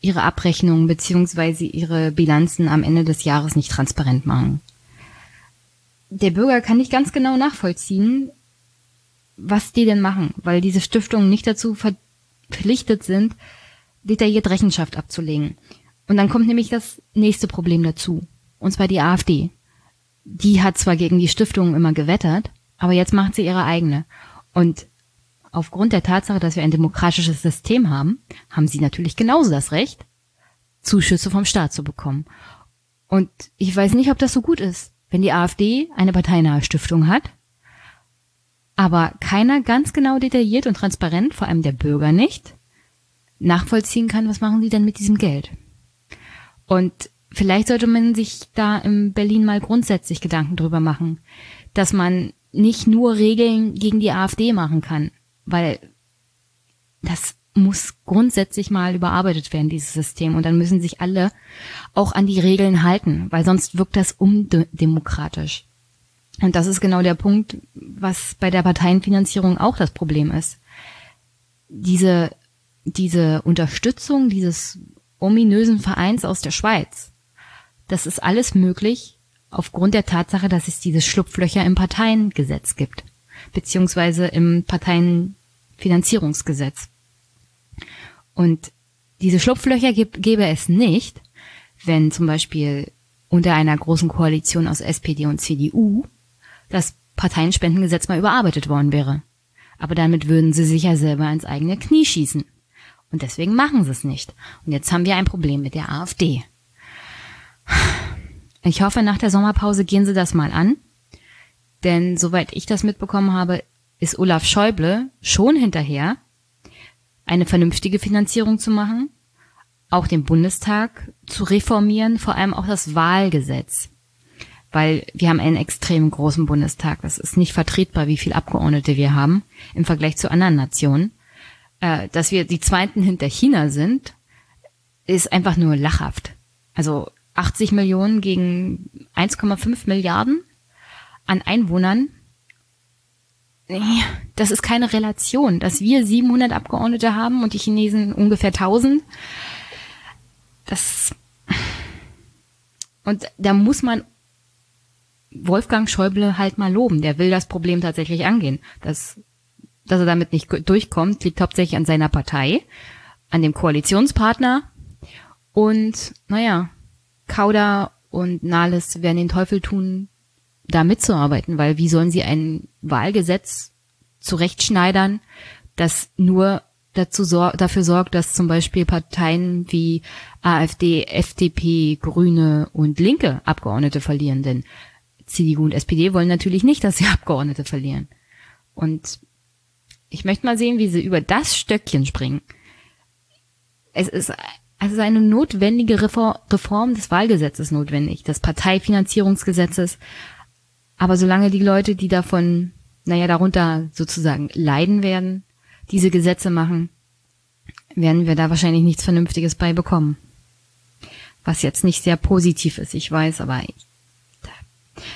ihre Abrechnungen beziehungsweise ihre Bilanzen am Ende des Jahres nicht transparent machen. Der Bürger kann nicht ganz genau nachvollziehen, was die denn machen, weil diese Stiftungen nicht dazu verpflichtet sind, detailliert Rechenschaft abzulegen. Und dann kommt nämlich das nächste Problem dazu. Und zwar die AfD. Die hat zwar gegen die Stiftung immer gewettert, aber jetzt macht sie ihre eigene. Und aufgrund der Tatsache, dass wir ein demokratisches System haben, haben sie natürlich genauso das Recht, Zuschüsse vom Staat zu bekommen. Und ich weiß nicht, ob das so gut ist, wenn die AfD eine parteinahe Stiftung hat, aber keiner ganz genau detailliert und transparent, vor allem der Bürger nicht, nachvollziehen kann, was machen sie denn mit diesem Geld. Und vielleicht sollte man sich da in Berlin mal grundsätzlich Gedanken drüber machen, dass man nicht nur Regeln gegen die AfD machen kann, weil das muss grundsätzlich mal überarbeitet werden, dieses System. Und dann müssen sich alle auch an die Regeln halten, weil sonst wirkt das undemokratisch. Und das ist genau der Punkt, was bei der Parteienfinanzierung auch das Problem ist. Diese, diese Unterstützung dieses ominösen Vereins aus der Schweiz. Das ist alles möglich aufgrund der Tatsache, dass es diese Schlupflöcher im Parteiengesetz gibt, beziehungsweise im Parteienfinanzierungsgesetz. Und diese Schlupflöcher gäbe es nicht, wenn zum Beispiel unter einer großen Koalition aus SPD und CDU das Parteienspendengesetz mal überarbeitet worden wäre. Aber damit würden sie sich ja selber ins eigene Knie schießen. Und deswegen machen sie es nicht. Und jetzt haben wir ein Problem mit der AfD. Ich hoffe, nach der Sommerpause gehen sie das mal an. Denn soweit ich das mitbekommen habe, ist Olaf Schäuble schon hinterher, eine vernünftige Finanzierung zu machen, auch den Bundestag zu reformieren, vor allem auch das Wahlgesetz. Weil wir haben einen extrem großen Bundestag. Das ist nicht vertretbar, wie viele Abgeordnete wir haben im Vergleich zu anderen Nationen äh, dass wir die Zweiten hinter China sind, ist einfach nur lachhaft. Also 80 Millionen gegen 1,5 Milliarden an Einwohnern. Das ist keine Relation, dass wir 700 Abgeordnete haben und die Chinesen ungefähr 1000. Das und da muss man Wolfgang Schäuble halt mal loben. Der will das Problem tatsächlich angehen. Das dass er damit nicht durchkommt, liegt hauptsächlich an seiner Partei, an dem Koalitionspartner und, naja, Kauda und Nahles werden den Teufel tun, da mitzuarbeiten, weil wie sollen sie ein Wahlgesetz zurechtschneidern, das nur dazu sor dafür sorgt, dass zum Beispiel Parteien wie AfD, FDP, Grüne und Linke Abgeordnete verlieren, denn CDU und SPD wollen natürlich nicht, dass sie Abgeordnete verlieren. Und ich möchte mal sehen, wie sie über das Stöckchen springen. Es ist also eine notwendige Reform des Wahlgesetzes notwendig, des Parteifinanzierungsgesetzes, Aber solange die Leute, die davon, naja, darunter sozusagen leiden werden, diese Gesetze machen, werden wir da wahrscheinlich nichts Vernünftiges bei bekommen. Was jetzt nicht sehr positiv ist, ich weiß, aber da,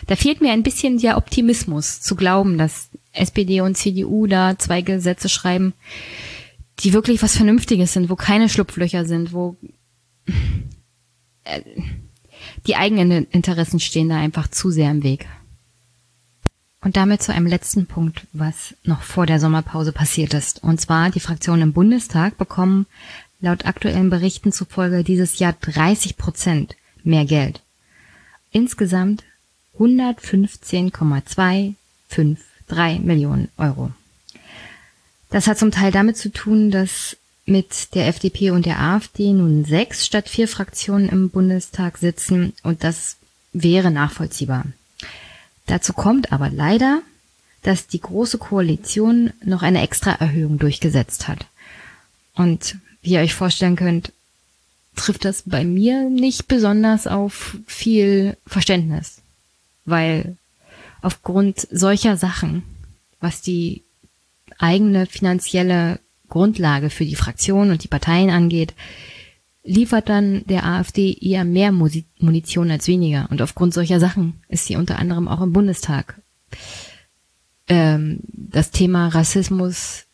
da fehlt mir ein bisschen der Optimismus zu glauben, dass SPD und CDU da zwei Gesetze schreiben, die wirklich was Vernünftiges sind, wo keine Schlupflöcher sind, wo äh, die eigenen Interessen stehen da einfach zu sehr im Weg. Und damit zu einem letzten Punkt, was noch vor der Sommerpause passiert ist. Und zwar die Fraktionen im Bundestag bekommen laut aktuellen Berichten zufolge dieses Jahr 30 Prozent mehr Geld. Insgesamt 115,253 Millionen Euro. Das hat zum Teil damit zu tun, dass mit der FDP und der AfD nun sechs statt vier Fraktionen im Bundestag sitzen und das wäre nachvollziehbar. Dazu kommt aber leider, dass die Große Koalition noch eine Extraerhöhung durchgesetzt hat. Und wie ihr euch vorstellen könnt, trifft das bei mir nicht besonders auf viel Verständnis, weil aufgrund solcher Sachen, was die eigene finanzielle Grundlage für die Fraktion und die Parteien angeht, liefert dann der AfD eher mehr Munition als weniger. Und aufgrund solcher Sachen ist sie unter anderem auch im Bundestag. Ähm, das Thema Rassismus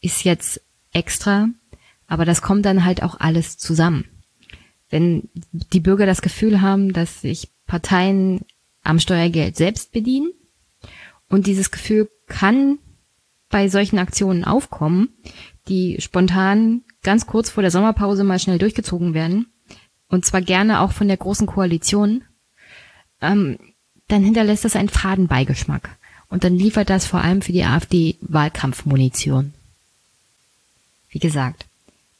ist jetzt extra, aber das kommt dann halt auch alles zusammen. Wenn die Bürger das Gefühl haben, dass sich Parteien am Steuergeld selbst bedienen und dieses Gefühl kann bei solchen Aktionen aufkommen, die spontan ganz kurz vor der Sommerpause mal schnell durchgezogen werden, und zwar gerne auch von der großen Koalition, ähm, dann hinterlässt das einen faden Beigeschmack. Und dann liefert das vor allem für die AfD Wahlkampfmunition. Wie gesagt,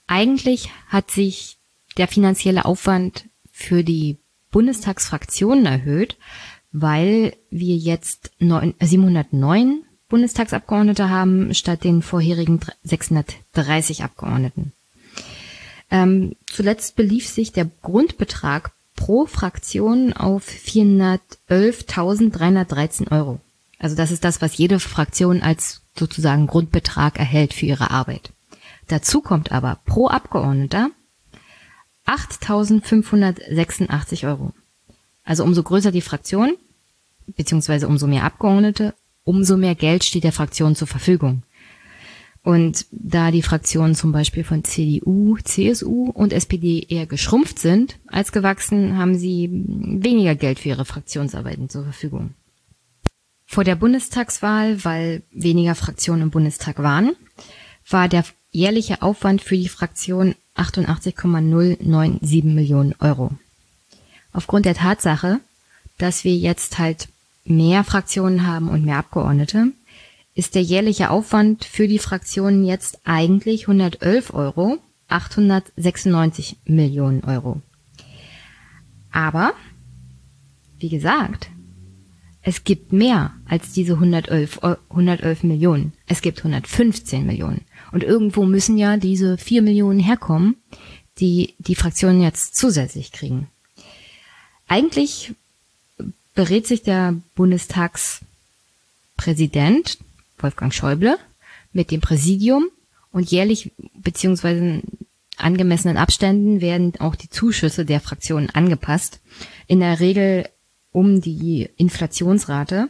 eigentlich hat sich der finanzielle Aufwand für die Bundestagsfraktionen erhöht, weil wir jetzt 709 Bundestagsabgeordnete haben statt den vorherigen 630 Abgeordneten. Ähm, zuletzt belief sich der Grundbetrag pro Fraktion auf 411.313 Euro. Also das ist das, was jede Fraktion als sozusagen Grundbetrag erhält für ihre Arbeit. Dazu kommt aber pro Abgeordneter 8.586 Euro. Also umso größer die Fraktion, beziehungsweise umso mehr Abgeordnete, umso mehr Geld steht der Fraktion zur Verfügung. Und da die Fraktionen zum Beispiel von CDU, CSU und SPD eher geschrumpft sind als gewachsen, haben sie weniger Geld für ihre Fraktionsarbeiten zur Verfügung. Vor der Bundestagswahl, weil weniger Fraktionen im Bundestag waren, war der jährliche Aufwand für die Fraktion 88,097 Millionen Euro. Aufgrund der Tatsache, dass wir jetzt halt mehr Fraktionen haben und mehr Abgeordnete, ist der jährliche Aufwand für die Fraktionen jetzt eigentlich 111 Euro, 896 Millionen Euro. Aber, wie gesagt, es gibt mehr als diese 111, 111 Millionen. Es gibt 115 Millionen. Und irgendwo müssen ja diese 4 Millionen herkommen, die die Fraktionen jetzt zusätzlich kriegen. Eigentlich berät sich der Bundestagspräsident Wolfgang Schäuble mit dem Präsidium und jährlich beziehungsweise angemessenen Abständen werden auch die Zuschüsse der Fraktionen angepasst. In der Regel um die Inflationsrate.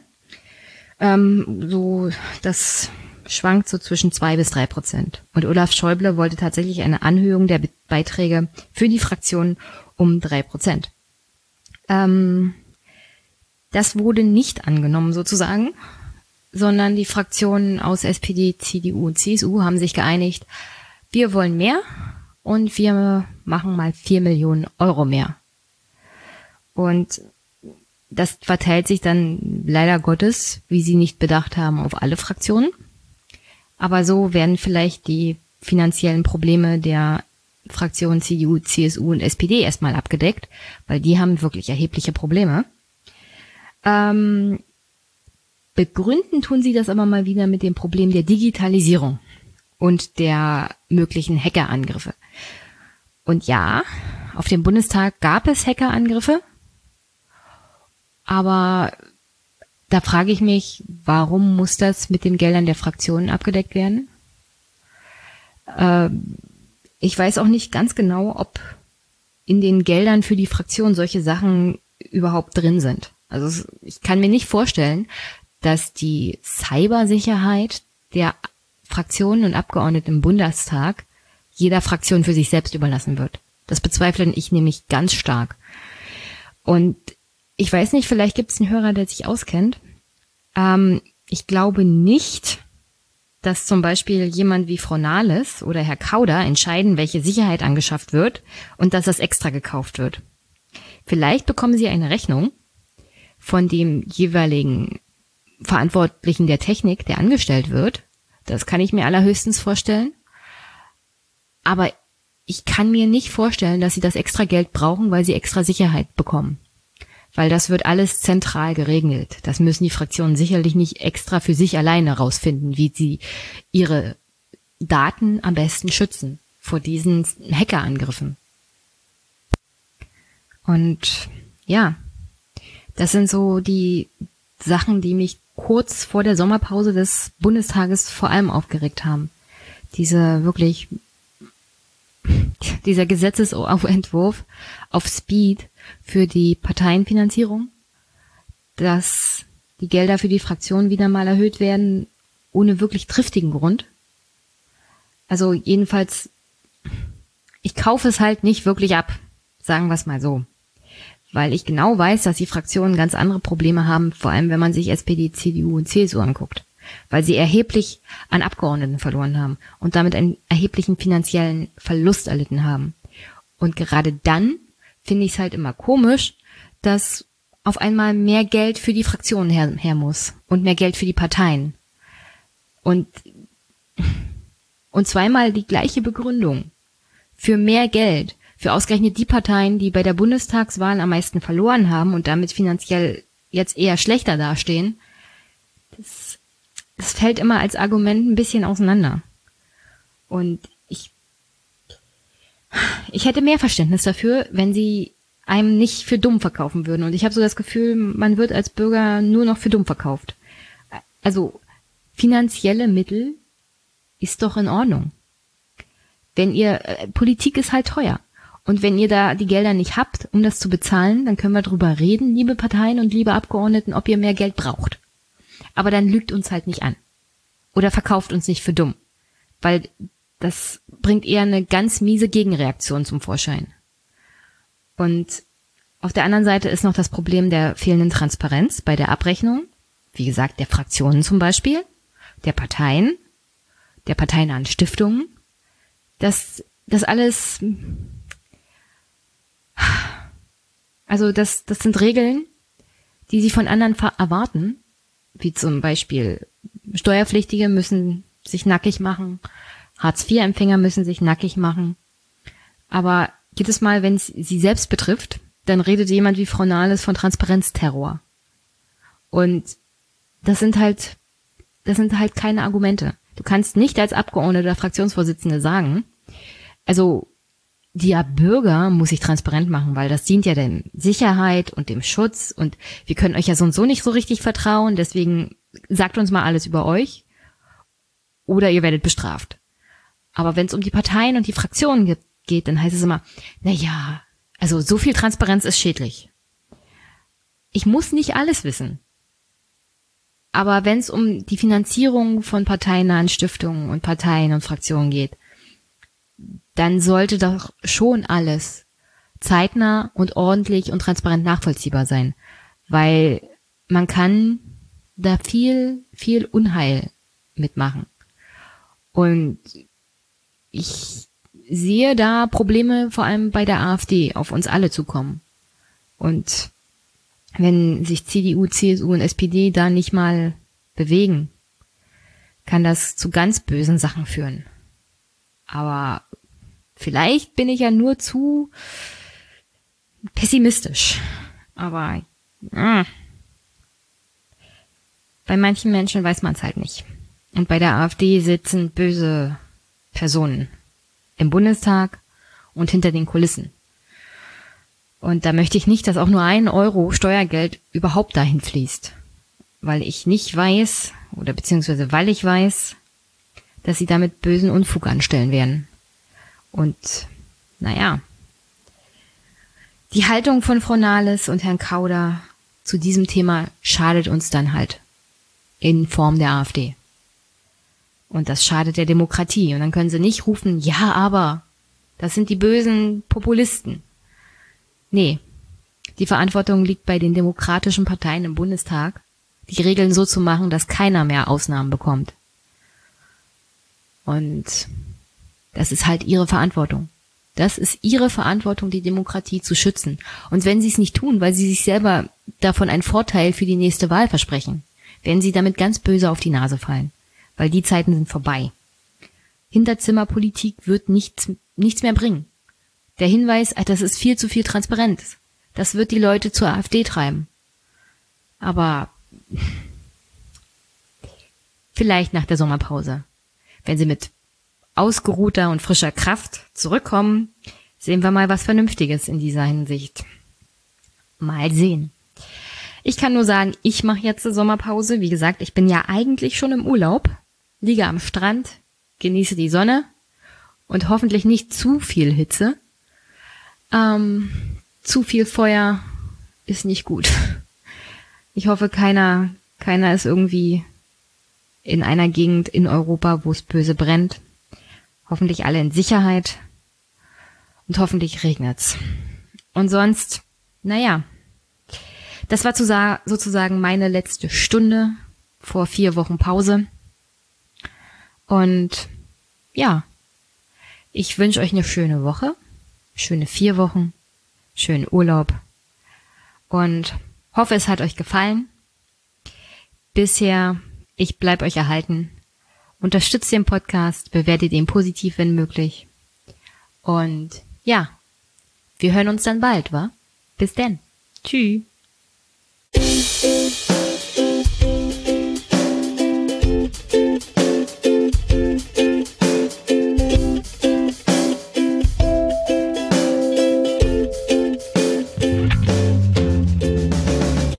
Ähm, so, das schwankt so zwischen zwei bis drei Prozent. Und Olaf Schäuble wollte tatsächlich eine Anhöhung der Beiträge für die Fraktionen um drei Prozent. Ähm, das wurde nicht angenommen sozusagen, sondern die Fraktionen aus SPD, CDU und CSU haben sich geeinigt, wir wollen mehr und wir machen mal vier Millionen Euro mehr. Und das verteilt sich dann leider Gottes, wie sie nicht bedacht haben, auf alle Fraktionen. Aber so werden vielleicht die finanziellen Probleme der Fraktionen CDU, CSU und SPD erstmal abgedeckt, weil die haben wirklich erhebliche Probleme. Ähm, begründen tun sie das aber mal wieder mit dem Problem der Digitalisierung und der möglichen Hackerangriffe. Und ja, auf dem Bundestag gab es Hackerangriffe, aber da frage ich mich, warum muss das mit den Geldern der Fraktionen abgedeckt werden? Äh, ich weiß auch nicht ganz genau, ob in den Geldern für die Fraktion solche Sachen überhaupt drin sind. Also ich kann mir nicht vorstellen, dass die Cybersicherheit der Fraktionen und Abgeordneten im Bundestag jeder Fraktion für sich selbst überlassen wird. Das bezweifle ich nämlich ganz stark. Und ich weiß nicht, vielleicht gibt es einen Hörer, der sich auskennt. Ähm, ich glaube nicht, dass zum Beispiel jemand wie Frau Nahles oder Herr Kauder entscheiden, welche Sicherheit angeschafft wird und dass das extra gekauft wird. Vielleicht bekommen sie eine Rechnung von dem jeweiligen Verantwortlichen der Technik, der angestellt wird. Das kann ich mir allerhöchstens vorstellen. Aber ich kann mir nicht vorstellen, dass sie das extra Geld brauchen, weil sie extra Sicherheit bekommen. Weil das wird alles zentral geregelt. Das müssen die Fraktionen sicherlich nicht extra für sich alleine rausfinden, wie sie ihre Daten am besten schützen vor diesen Hackerangriffen. Und ja, das sind so die Sachen, die mich kurz vor der Sommerpause des Bundestages vor allem aufgeregt haben. Diese wirklich, [laughs] dieser Gesetzesentwurf auf Speed für die Parteienfinanzierung, dass die Gelder für die Fraktionen wieder mal erhöht werden, ohne wirklich triftigen Grund. Also jedenfalls, ich kaufe es halt nicht wirklich ab, sagen wir es mal so weil ich genau weiß, dass die Fraktionen ganz andere Probleme haben, vor allem wenn man sich SPD, CDU und CSU anguckt, weil sie erheblich an Abgeordneten verloren haben und damit einen erheblichen finanziellen Verlust erlitten haben. Und gerade dann finde ich es halt immer komisch, dass auf einmal mehr Geld für die Fraktionen her, her muss und mehr Geld für die Parteien. Und, und zweimal die gleiche Begründung für mehr Geld für ausgerechnet die Parteien, die bei der Bundestagswahl am meisten verloren haben und damit finanziell jetzt eher schlechter dastehen, das, das fällt immer als Argument ein bisschen auseinander. Und ich, hätte mehr Verständnis dafür, wenn sie einem nicht für dumm verkaufen würden. Und ich habe so das Gefühl, man wird als Bürger nur noch für dumm verkauft. Also finanzielle Mittel ist doch in Ordnung. Wenn ihr äh, Politik ist halt teuer. Und wenn ihr da die Gelder nicht habt, um das zu bezahlen, dann können wir drüber reden, liebe Parteien und liebe Abgeordneten, ob ihr mehr Geld braucht. Aber dann lügt uns halt nicht an. Oder verkauft uns nicht für dumm. Weil das bringt eher eine ganz miese Gegenreaktion zum Vorschein. Und auf der anderen Seite ist noch das Problem der fehlenden Transparenz bei der Abrechnung. Wie gesagt, der Fraktionen zum Beispiel, der Parteien, der parteinahen Stiftungen. Das, das alles also das, das sind Regeln, die sie von anderen erwarten, wie zum Beispiel Steuerpflichtige müssen sich nackig machen, Hartz-IV-Empfänger müssen sich nackig machen. Aber jedes Mal, wenn es sie selbst betrifft, dann redet jemand wie Frau Nahles von Transparenzterror. Und das sind halt, das sind halt keine Argumente. Du kannst nicht als Abgeordneter Fraktionsvorsitzende sagen, also der Bürger muss sich transparent machen, weil das dient ja der Sicherheit und dem Schutz und wir können euch ja so und so nicht so richtig vertrauen, deswegen sagt uns mal alles über euch oder ihr werdet bestraft. Aber wenn es um die Parteien und die Fraktionen geht, dann heißt es immer, na ja, also so viel Transparenz ist schädlich. Ich muss nicht alles wissen. Aber wenn es um die Finanzierung von parteinahen Stiftungen und Parteien und Fraktionen geht, dann sollte doch schon alles zeitnah und ordentlich und transparent nachvollziehbar sein, weil man kann da viel, viel Unheil mitmachen. Und ich sehe da Probleme vor allem bei der AfD auf uns alle zukommen. Und wenn sich CDU, CSU und SPD da nicht mal bewegen, kann das zu ganz bösen Sachen führen. Aber Vielleicht bin ich ja nur zu pessimistisch. Aber äh, bei manchen Menschen weiß man es halt nicht. Und bei der AfD sitzen böse Personen im Bundestag und hinter den Kulissen. Und da möchte ich nicht, dass auch nur ein Euro Steuergeld überhaupt dahin fließt. weil ich nicht weiß, oder beziehungsweise weil ich weiß, dass sie damit bösen Unfug anstellen werden. Und naja, die Haltung von Frau Nahles und Herrn Kauder zu diesem Thema schadet uns dann halt in Form der AfD. Und das schadet der Demokratie. Und dann können sie nicht rufen, ja, aber, das sind die bösen Populisten. Nee, die Verantwortung liegt bei den demokratischen Parteien im Bundestag, die Regeln so zu machen, dass keiner mehr Ausnahmen bekommt. Und das ist halt ihre Verantwortung. Das ist ihre Verantwortung, die Demokratie zu schützen. Und wenn sie es nicht tun, weil sie sich selber davon einen Vorteil für die nächste Wahl versprechen, werden sie damit ganz böse auf die Nase fallen. Weil die Zeiten sind vorbei. Hinterzimmerpolitik wird nichts, nichts mehr bringen. Der Hinweis, das ist viel zu viel Transparenz. Das wird die Leute zur AfD treiben. Aber vielleicht nach der Sommerpause. Wenn sie mit ausgeruhter und frischer Kraft zurückkommen, sehen wir mal was Vernünftiges in dieser Hinsicht. Mal sehen. Ich kann nur sagen, ich mache jetzt eine Sommerpause. Wie gesagt, ich bin ja eigentlich schon im Urlaub, liege am Strand, genieße die Sonne und hoffentlich nicht zu viel Hitze. Ähm, zu viel Feuer ist nicht gut. [laughs] Ich hoffe, keiner, keiner ist irgendwie in einer Gegend in Europa, wo es böse brennt. Hoffentlich alle in Sicherheit. Und hoffentlich regnet's. Und sonst, naja. Das war sozusagen meine letzte Stunde vor vier Wochen Pause. Und ja, ich wünsche euch eine schöne Woche, schöne vier Wochen, schönen Urlaub und hoffe, es hat euch gefallen. Bisher, ich bleib euch erhalten. Unterstützt den Podcast, bewertet ihn positiv, wenn möglich. Und ja, wir hören uns dann bald, wa? Bis denn. Tschüss.